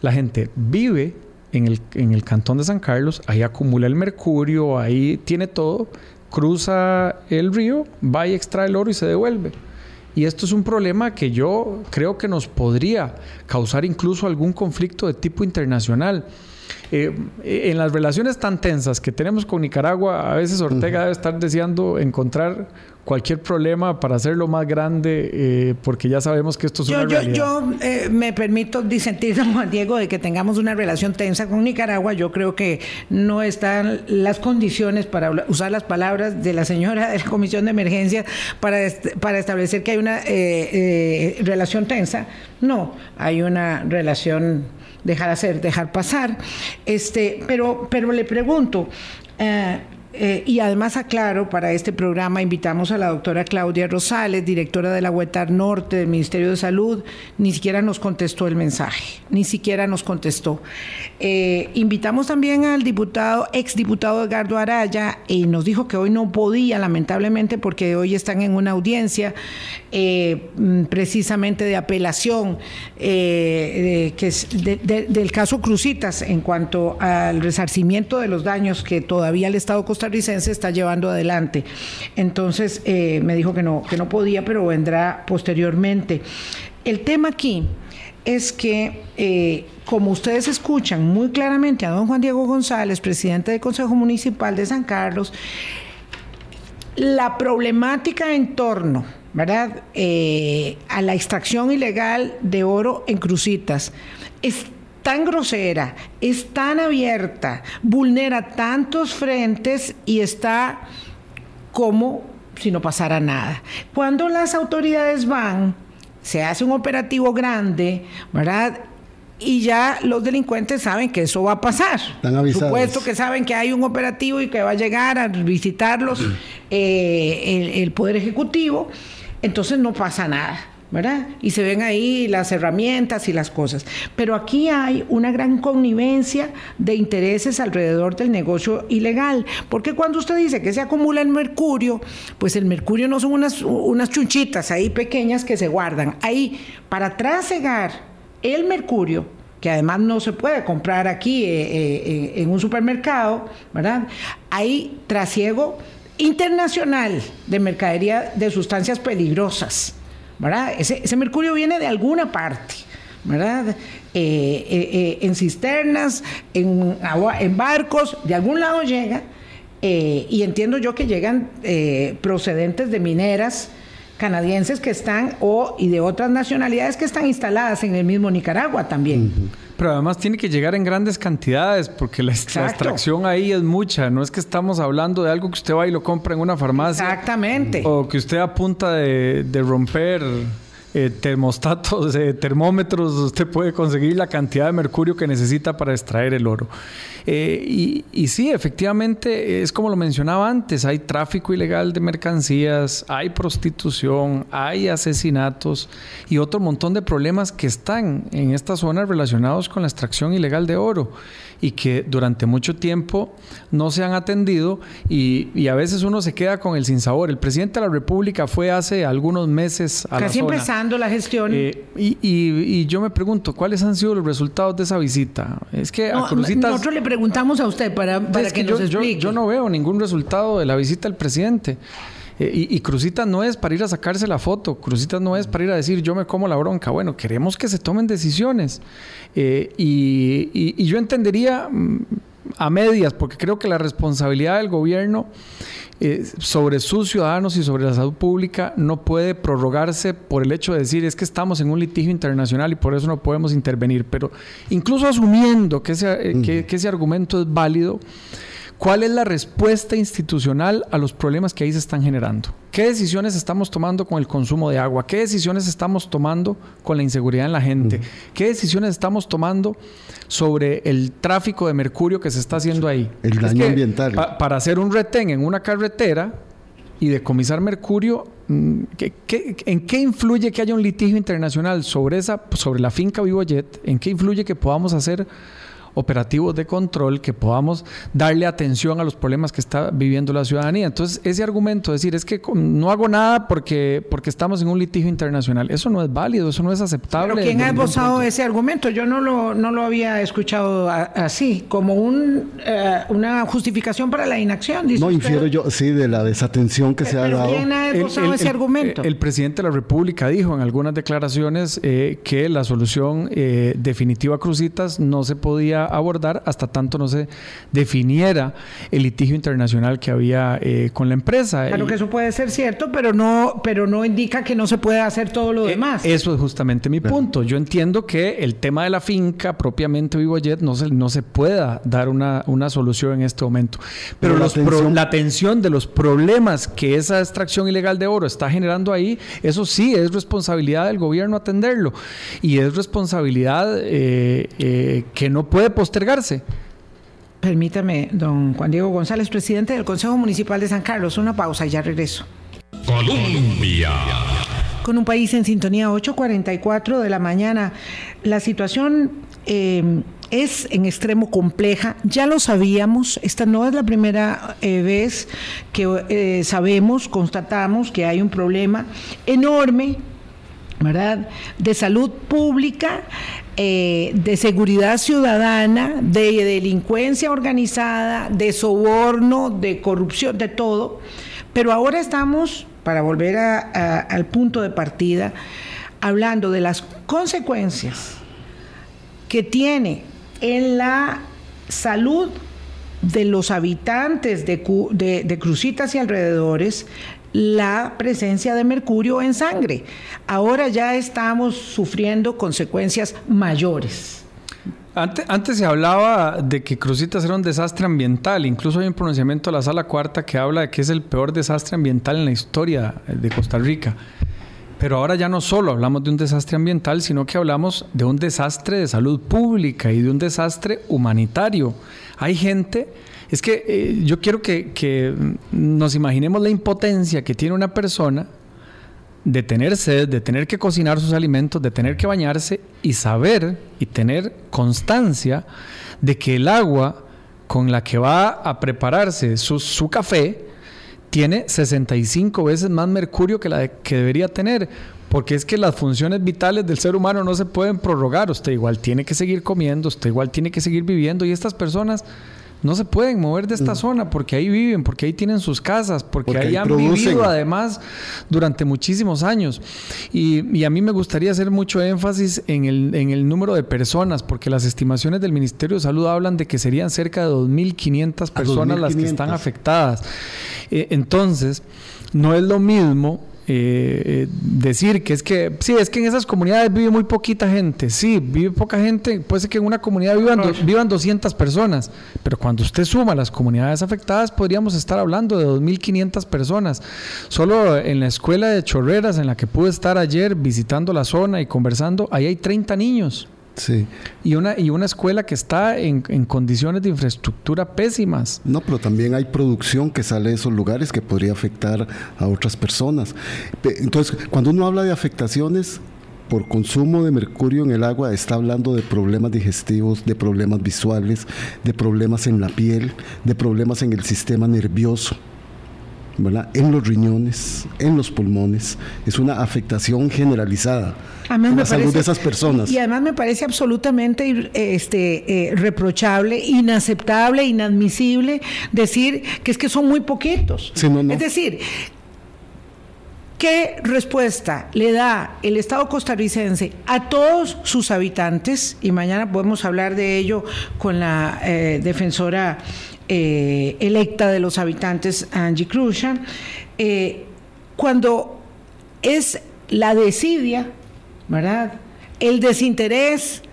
La gente vive en el, en el cantón de San Carlos, ahí acumula el mercurio, ahí tiene todo, cruza el río, va y extrae el oro y se devuelve. Y esto es un problema que yo creo que nos podría causar incluso algún conflicto de tipo internacional. Eh, en las relaciones tan tensas que tenemos con Nicaragua, a veces Ortega debe estar deseando encontrar cualquier problema para hacerlo más grande, eh, porque ya sabemos que esto es yo, una yo, Yo eh, me permito disentir, don Juan Diego, de que tengamos una relación tensa con Nicaragua. Yo creo que no están las condiciones para usar las palabras de la señora de la Comisión de Emergencia para, para establecer que hay una eh, relación tensa. No, hay una relación dejar hacer, dejar pasar. Este, pero, pero le pregunto, eh, y además aclaro, para este programa invitamos a la doctora Claudia Rosales, directora de la UETAR Norte del Ministerio de Salud, ni siquiera nos contestó el mensaje, ni siquiera nos contestó. Eh, invitamos también al diputado, exdiputado Edgardo Araya, y nos dijo que hoy no podía, lamentablemente, porque hoy están en una audiencia eh, mm, precisamente de apelación que es del caso Crucitas en cuanto al resarcimiento de los daños que todavía el Estado Costa costarricense está llevando adelante. Entonces eh, me dijo que no, que no podía, pero vendrá posteriormente. El tema aquí es que, eh, como ustedes escuchan muy claramente a don Juan Diego González, presidente del Consejo Municipal de San Carlos, la problemática en torno ¿verdad? Eh, a la extracción ilegal de oro en crucitas es tan grosera, es tan abierta, vulnera tantos frentes y está como si no pasara nada. Cuando las autoridades van, se hace un operativo grande, ¿verdad? y ya los delincuentes saben que eso va a pasar. Por supuesto que saben que hay un operativo y que va a llegar a visitarlos eh, el, Poder Ejecutivo, entonces no pasa nada. ¿Verdad? Y se ven ahí las herramientas y las cosas. Pero aquí hay una gran connivencia de intereses alrededor del negocio ilegal, porque cuando usted dice que se acumula el mercurio, pues el mercurio no son unas, unas chunchitas ahí pequeñas que se guardan. Ahí, para trasegar el mercurio, que además no se puede comprar aquí eh, eh, en un supermercado, ¿verdad? Hay trasiego internacional de mercadería de sustancias peligrosas. Ese, mercurio viene de alguna parte, ¿verdad? Eh, eh, eh, en cisternas, en, en barcos, de algún lado llega, y entiendo yo que llegan procedentes de mineras canadienses que están, o y de otras nacionalidades que están instaladas en el mismo Nicaragua también. Pero además tiene que llegar en grandes cantidades porque la, extracción ahí es mucha. No es que estamos hablando de algo que usted va y lo compra en una farmacia. Exactamente. O que usted a punta de, romper eh, termostatos, eh, termómetros, usted puede conseguir la cantidad de mercurio que necesita para extraer el oro. Eh, y, y, sí, efectivamente, es como lo mencionaba antes, hay tráfico ilegal de mercancías, hay prostitución, hay asesinatos y otro montón de problemas que están en estas zonas relacionados con la extracción ilegal de oro y que durante mucho tiempo no se han atendido y, a veces uno se queda con el sinsabor. El presidente de la República fue hace algunos meses a Casi empezando la gestión. Eh, y, yo me pregunto, ¿cuáles han sido los resultados de esa visita? Es que a Cruzitas... Nosotros le preguntamos a usted para, para que, nos explique. yo no veo ningún resultado de la visita del presidente. Eh, y, y, no es para ir a sacarse la foto, Cruzitas no es para ir a decir yo me como la bronca. Bueno, queremos que se tomen decisiones. Eh, y, yo entendería mm, a medias, porque creo que la responsabilidad del gobierno eh, sobre sus ciudadanos y sobre la salud pública no puede prorrogarse por el hecho de decir es que estamos en un litigio internacional y por eso no podemos intervenir. Pero incluso asumiendo que ese, que ese argumento es válido, ¿Cuál es la respuesta institucional a los problemas que ahí se están generando? ¿Qué decisiones estamos tomando con el consumo de agua? ¿Qué decisiones estamos tomando con la inseguridad en la gente? ¿Qué decisiones estamos tomando sobre el tráfico de mercurio que se está haciendo ahí? El daño ambiental. para hacer un retén en una carretera y decomisar mercurio, mm, en qué influye que haya un litigio internacional sobre, esa, sobre la finca Vivojet? ¿En qué influye que podamos hacer operativos de control, que podamos darle atención a los problemas que está viviendo la ciudadanía. Entonces, ese argumento, decir, es que no hago nada porque, porque estamos en un litigio internacional, eso no es válido, eso no es aceptable. ¿Pero quién ha esbozado ese argumento? Yo no lo, no lo había escuchado así, como un, eh, una justificación para la inacción. no, infiero yo, sí, de la desatención que se ha dado. ¿Quién ha esbozado ese argumento? El, presidente de la República dijo en algunas declaraciones eh, que la solución eh, definitiva a Cruzitas no se podía abordar hasta tanto no se definiera el litigio internacional que había eh, con la empresa. Claro que eso puede ser cierto, pero no, pero no indica que no se puede hacer todo lo eh, demás. Eso es justamente mi punto. Yo entiendo que el tema de la finca propiamente Vivojet no se, no se pueda dar una, una solución en este momento. Pero, la, atención... la atención de los problemas que esa extracción ilegal de oro está generando ahí, eso sí es responsabilidad del gobierno atenderlo. Y es responsabilidad eh, que no puede postergarse. Permítame, don Juan Diego González, presidente del Consejo Municipal de San Carlos, una pausa y ya regreso. Colombia. Con un país en sintonía 8.44 de la mañana, la situación eh, es en extremo compleja, ya lo sabíamos, esta no es la primera eh, vez que eh, sabemos, constatamos que hay un problema enorme ¿verdad? De salud pública, eh, de seguridad ciudadana, de delincuencia organizada, de soborno, de corrupción, de todo. Pero ahora estamos, para volver al punto de partida, hablando de las consecuencias que tiene en la salud de los habitantes de, de, de Crucitas y alrededores la presencia de mercurio en sangre. Ahora ya estamos sufriendo consecuencias mayores. Antes, antes, se hablaba de que Cruzitas era un desastre ambiental. Incluso hay un pronunciamiento de la Sala Cuarta que habla de que es el peor desastre ambiental en la historia de Costa Rica. Pero ahora ya no solo hablamos de un desastre ambiental, sino que hablamos de un desastre de salud pública y de un desastre humanitario. Hay gente es que eh, yo quiero que, nos imaginemos la impotencia que tiene una persona de tener sed, de tener que cocinar sus alimentos, de tener que bañarse y saber y tener constancia de que el agua con la que va a prepararse su, café tiene 65 veces más mercurio que la que debería tener. Porque es que las funciones vitales del ser humano no se pueden prorrogar. Usted igual tiene que seguir comiendo, usted igual tiene que seguir viviendo y estas personas no se pueden mover de esta mm. zona porque ahí viven, porque ahí tienen sus casas, porque, ahí, han vivido además durante muchísimos años. Y, a mí me gustaría hacer mucho énfasis en el, número de personas, porque las estimaciones del Ministerio de Salud hablan de que serían cerca de 2.500 personas las que están afectadas. Eh, entonces, no es lo mismo eh, decir que es que, sí, es que en esas comunidades vive muy poquita gente. Sí, vive poca gente. Puede ser que en una comunidad vivan, vivan 200 personas, pero cuando usted suma las comunidades afectadas, podríamos estar hablando de 2.500 personas. Solo en la escuela de Chorreras, en la que pude estar ayer visitando la zona y conversando, ahí hay 30 niños. Sí. Y una, y una escuela que está en, condiciones de infraestructura pésimas. No, pero también hay producción que sale de esos lugares que podría afectar a otras personas. Entonces, cuando uno habla de afectaciones, por consumo de mercurio en el agua está hablando de problemas digestivos, de problemas visuales, de problemas en la piel, de problemas en el sistema nervioso en los riñones, en los pulmones. Es una afectación generalizada a la salud de esas personas. Y además me parece absolutamente este, eh, reprochable, inaceptable, inadmisible decir que es que son muy poquitos. Es decir, ¿Qué respuesta le da el Estado costarricense a todos sus habitantes? Y mañana podemos hablar de ello con la eh, defensora eh, electa de los habitantes, Angie Cruzan, eh, cuando es la desidia, ¿verdad? El desinterés.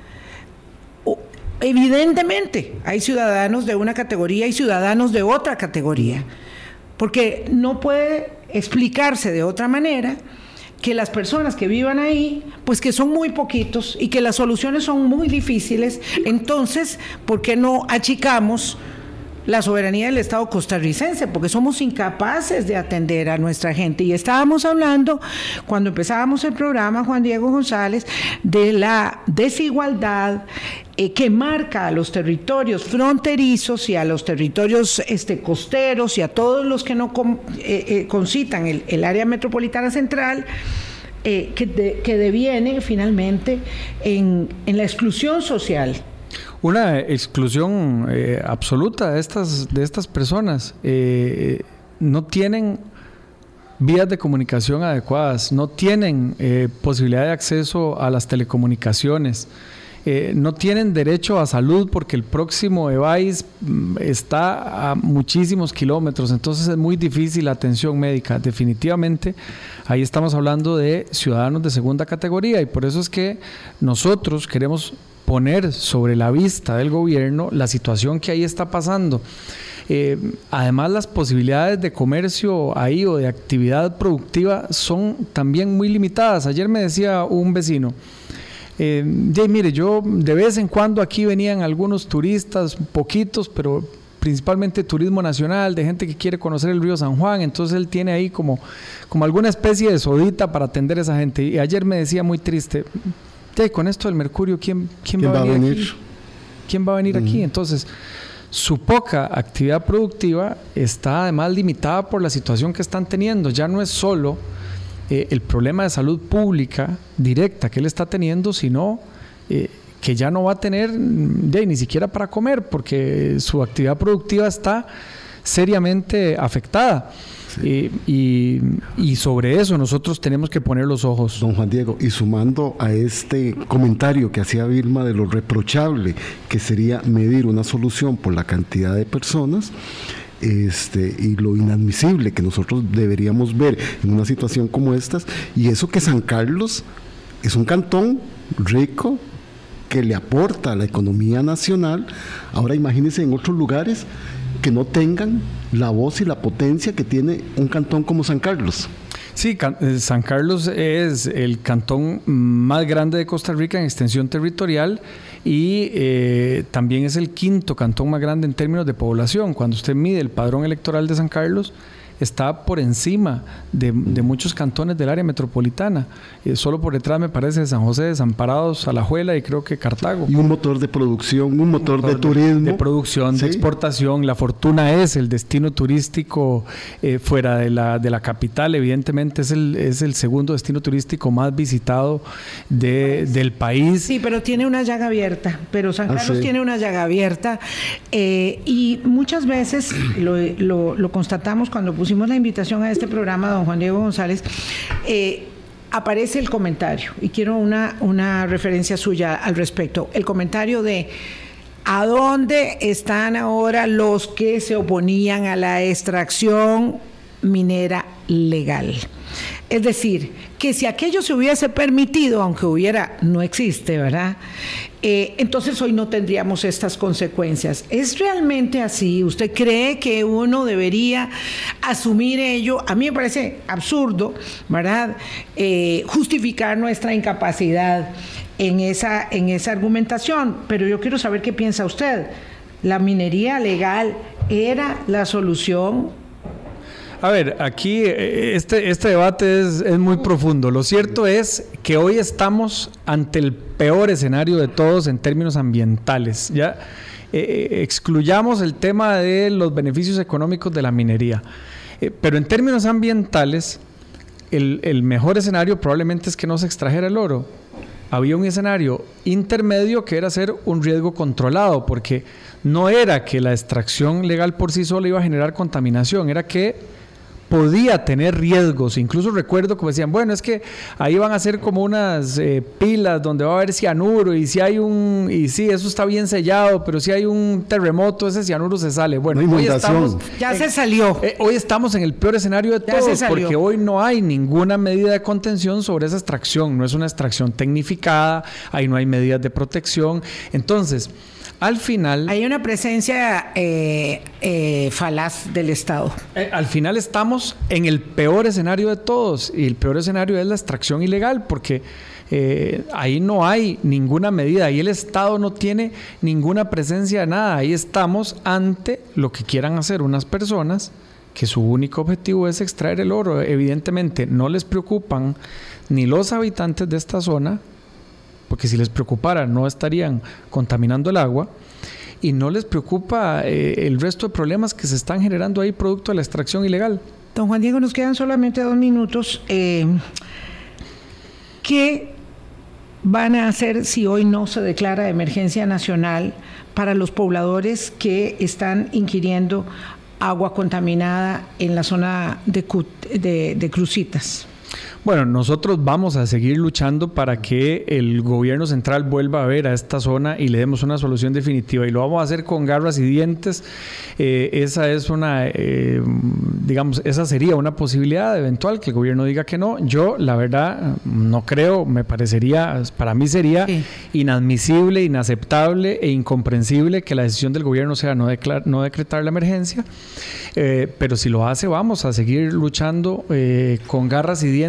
Evidentemente, hay ciudadanos de una categoría y ciudadanos de otra categoría, porque no puede explicarse de otra manera que las personas que vivan ahí, pues que son muy poquitos y que las soluciones son muy difíciles, entonces, ¿por qué no achicamos la soberanía del Estado costarricense, porque somos incapaces de atender a nuestra gente. Y estábamos hablando, cuando empezábamos el programa, Juan Diego González, de la desigualdad eh, que marca a los territorios fronterizos y a los territorios este, costeros y a todos los que no eh, eh, concitan el, área metropolitana central. que, que deviene finalmente en, en la exclusión social una exclusión eh, absoluta de estas, de estas personas. Eh, no tienen vías de comunicación adecuadas, no tienen eh, posibilidad de acceso a las telecomunicaciones. no tienen derecho a salud porque el próximo EVAIS mm, está a muchísimos kilómetros, entonces es muy difícil la atención médica. Definitivamente, ahí estamos hablando de ciudadanos de segunda categoría y por eso es que nosotros queremos poner sobre la vista del gobierno la situación que ahí está pasando. Eh, además, las posibilidades de comercio ahí o de actividad productiva son también muy limitadas. Ayer me decía un vecino, eh, mire, yo de vez en cuando aquí venían algunos turistas, poquitos, pero principalmente turismo nacional, de gente que quiere conocer el río San Juan, entonces él tiene ahí como, como alguna especie de sodita para atender a esa gente. Y ayer me decía muy triste, con esto del mercurio, ¿quién, quién, va, a venir, Aquí? ¿Quién va a venir aquí? Entonces, su poca actividad productiva está además limitada por la situación que están teniendo. Ya no es solo eh, el problema de salud pública directa que él está teniendo, sino eh, que ya no va a tener ni siquiera para comer, porque su actividad productiva está seriamente afectada. Y, sobre eso nosotros tenemos que poner los ojos. Don Juan Diego, y sumando a este comentario que hacía Vilma de lo reprochable que sería medir una solución por la cantidad de personas, este, y lo inadmisible que nosotros deberíamos ver en una situación como esta, y eso que San Carlos es un cantón rico que le aporta a la economía nacional. Ahora imagínense en otros lugares que no tengan la voz y la potencia que tiene un cantón como San Carlos. Sí, eh, San Carlos es el cantón más grande de Costa Rica en extensión territorial y eh, también es el quinto cantón más grande en términos de población. Cuando usted mide el padrón electoral de San Carlos, está por encima de, muchos cantones del área metropolitana. Eh, solo por detrás me parece San José, Desamparados, Alajuela y creo que Cartago. Y un motor de producción, un motor, de, turismo. De producción, de exportación. La fortuna es el destino turístico eh, fuera de la, de la capital. Evidentemente es el, es el segundo destino turístico más visitado de, del país. Sí, pero tiene una llaga abierta. Pero San ah, Carlos tiene una llaga abierta. Eh, y muchas veces lo, lo, lo constatamos cuando pusimos la invitación a este programa, don Juan Diego González, eh, aparece el comentario, y quiero una, una referencia suya al respecto, el comentario de... ¿A dónde están ahora los que se oponían a la extracción minera legal? Es decir, que si aquello se hubiese permitido, aunque hubiera, no existe, ¿verdad? Eh, entonces hoy no tendríamos estas consecuencias. ¿Es realmente así? ¿Usted cree que uno debería asumir ello? A mí me parece absurdo, ¿verdad? Eh, justificar nuestra incapacidad en esa, en esa argumentación, pero yo quiero saber qué piensa usted. ¿La minería legal era la solución a ver, aquí eh, este, este debate es, muy profundo. Lo cierto es que hoy estamos ante el peor escenario de todos en términos ambientales. Ya eh, eh, excluyamos el tema de los beneficios económicos de la minería. pero en términos ambientales, el, el mejor escenario probablemente es que no se extrajera el oro. Había un escenario intermedio que era hacer un riesgo controlado, porque no era que la extracción legal por sí sola iba a generar contaminación, era que podía tener riesgos. Incluso recuerdo como decían, bueno, es que ahí van a ser como unas eh, pilas donde va a haber cianuro y si hay un, y sí, eso está bien sellado, pero si hay un terremoto, ese cianuro se sale. Bueno, hoy estamos... Ya se salió. Eh, hoy estamos en el peor escenario de todos, porque hoy no hay ninguna medida de contención sobre esa extracción. No es una extracción tecnificada, ahí no hay medidas de protección. Entonces, al final... Hay una presencia eh, eh, falaz del Estado. Eh, al final estamos en el peor escenario de todos y el peor escenario es la extracción ilegal porque ahí no hay ninguna medida, ahí el Estado no tiene ninguna presencia de nada, ahí estamos ante lo que quieran hacer unas personas que su único objetivo es extraer el oro. Evidentemente no les preocupan ni los habitantes de esta zona, porque si les preocupara no estarían contaminando el agua y no les preocupa eh, el resto de problemas que se están generando ahí producto de la extracción ilegal. Don Juan Diego, nos quedan solamente dos minutos. Eh, ¿Qué van a hacer si hoy no se declara emergencia nacional para los pobladores que están inquiriendo agua contaminada en la zona de, de, de Crucitas? Bueno, nosotros vamos a seguir luchando para que el gobierno central vuelva a ver a esta zona y le demos una solución definitiva. Y lo vamos a hacer con garras y dientes. Eh, esa es una, eh, digamos, esa sería una posibilidad eventual que el gobierno diga que no. Yo, la verdad, no creo, me parecería, para mí sería inadmisible, inaceptable e incomprensible que la decisión del gobierno sea no, no decretar la emergencia. Eh, pero si lo hace, vamos a seguir luchando con garras y dientes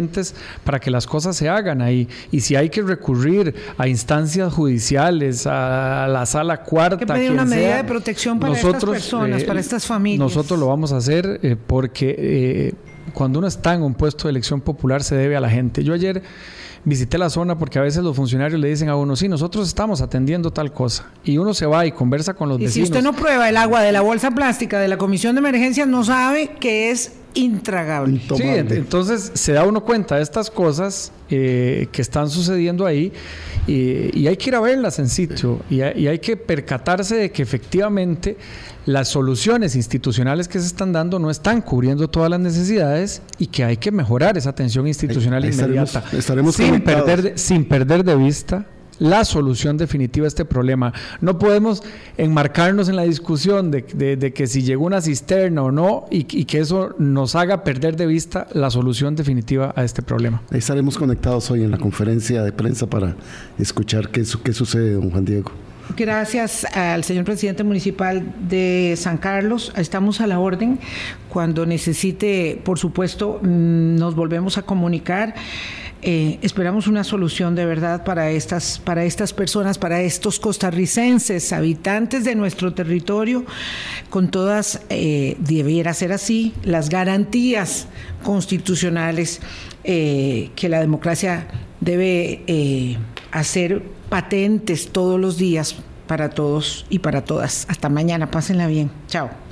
para que las cosas se hagan ahí. Y si hay que recurrir a instancias judiciales, a la sala cuarta, que pedir una medida de protección para estas personas, para eh, estas familias. Nosotros lo vamos a hacer eh, porque eh, cuando uno está en un puesto de elección popular se debe a la gente. Yo ayer visité la zona porque a veces los funcionarios le dicen a uno, sí, nosotros estamos atendiendo tal cosa. Y uno se va y conversa con los y vecinos. Si usted no prueba el agua de la bolsa plástica de la Comisión de Emergencias, no sabe que es intragable. Sí, entonces se da uno cuenta de estas cosas eh, que están sucediendo ahí y, hay que ir a verlas en sitio y, hay que percatarse de que efectivamente las soluciones institucionales que se están dando no están cubriendo todas las necesidades y que hay que mejorar esa atención institucional inmediata. sin, perder, sin perder de vista la solución definitiva a este problema. No podemos enmarcarnos en la discusión de, que si llegó una cisterna o no y, que eso nos haga perder de vista la solución definitiva a este problema. Estaremos conectados hoy en la conferencia de prensa para escuchar qué, qué sucede, don Juan Diego. Gracias al señor presidente municipal de San Carlos. Estamos a la orden. Cuando necesite, por supuesto, mm, nos volvemos a comunicar. Eh, esperamos una solución de verdad para estas, para estas personas, para estos costarricenses, habitantes de nuestro territorio, con todas, eh, debiera ser así, las garantías constitucionales eh, que la democracia debe hacer patentes todos los días para todos y para todas. Hasta mañana, pásenla bien. Chao.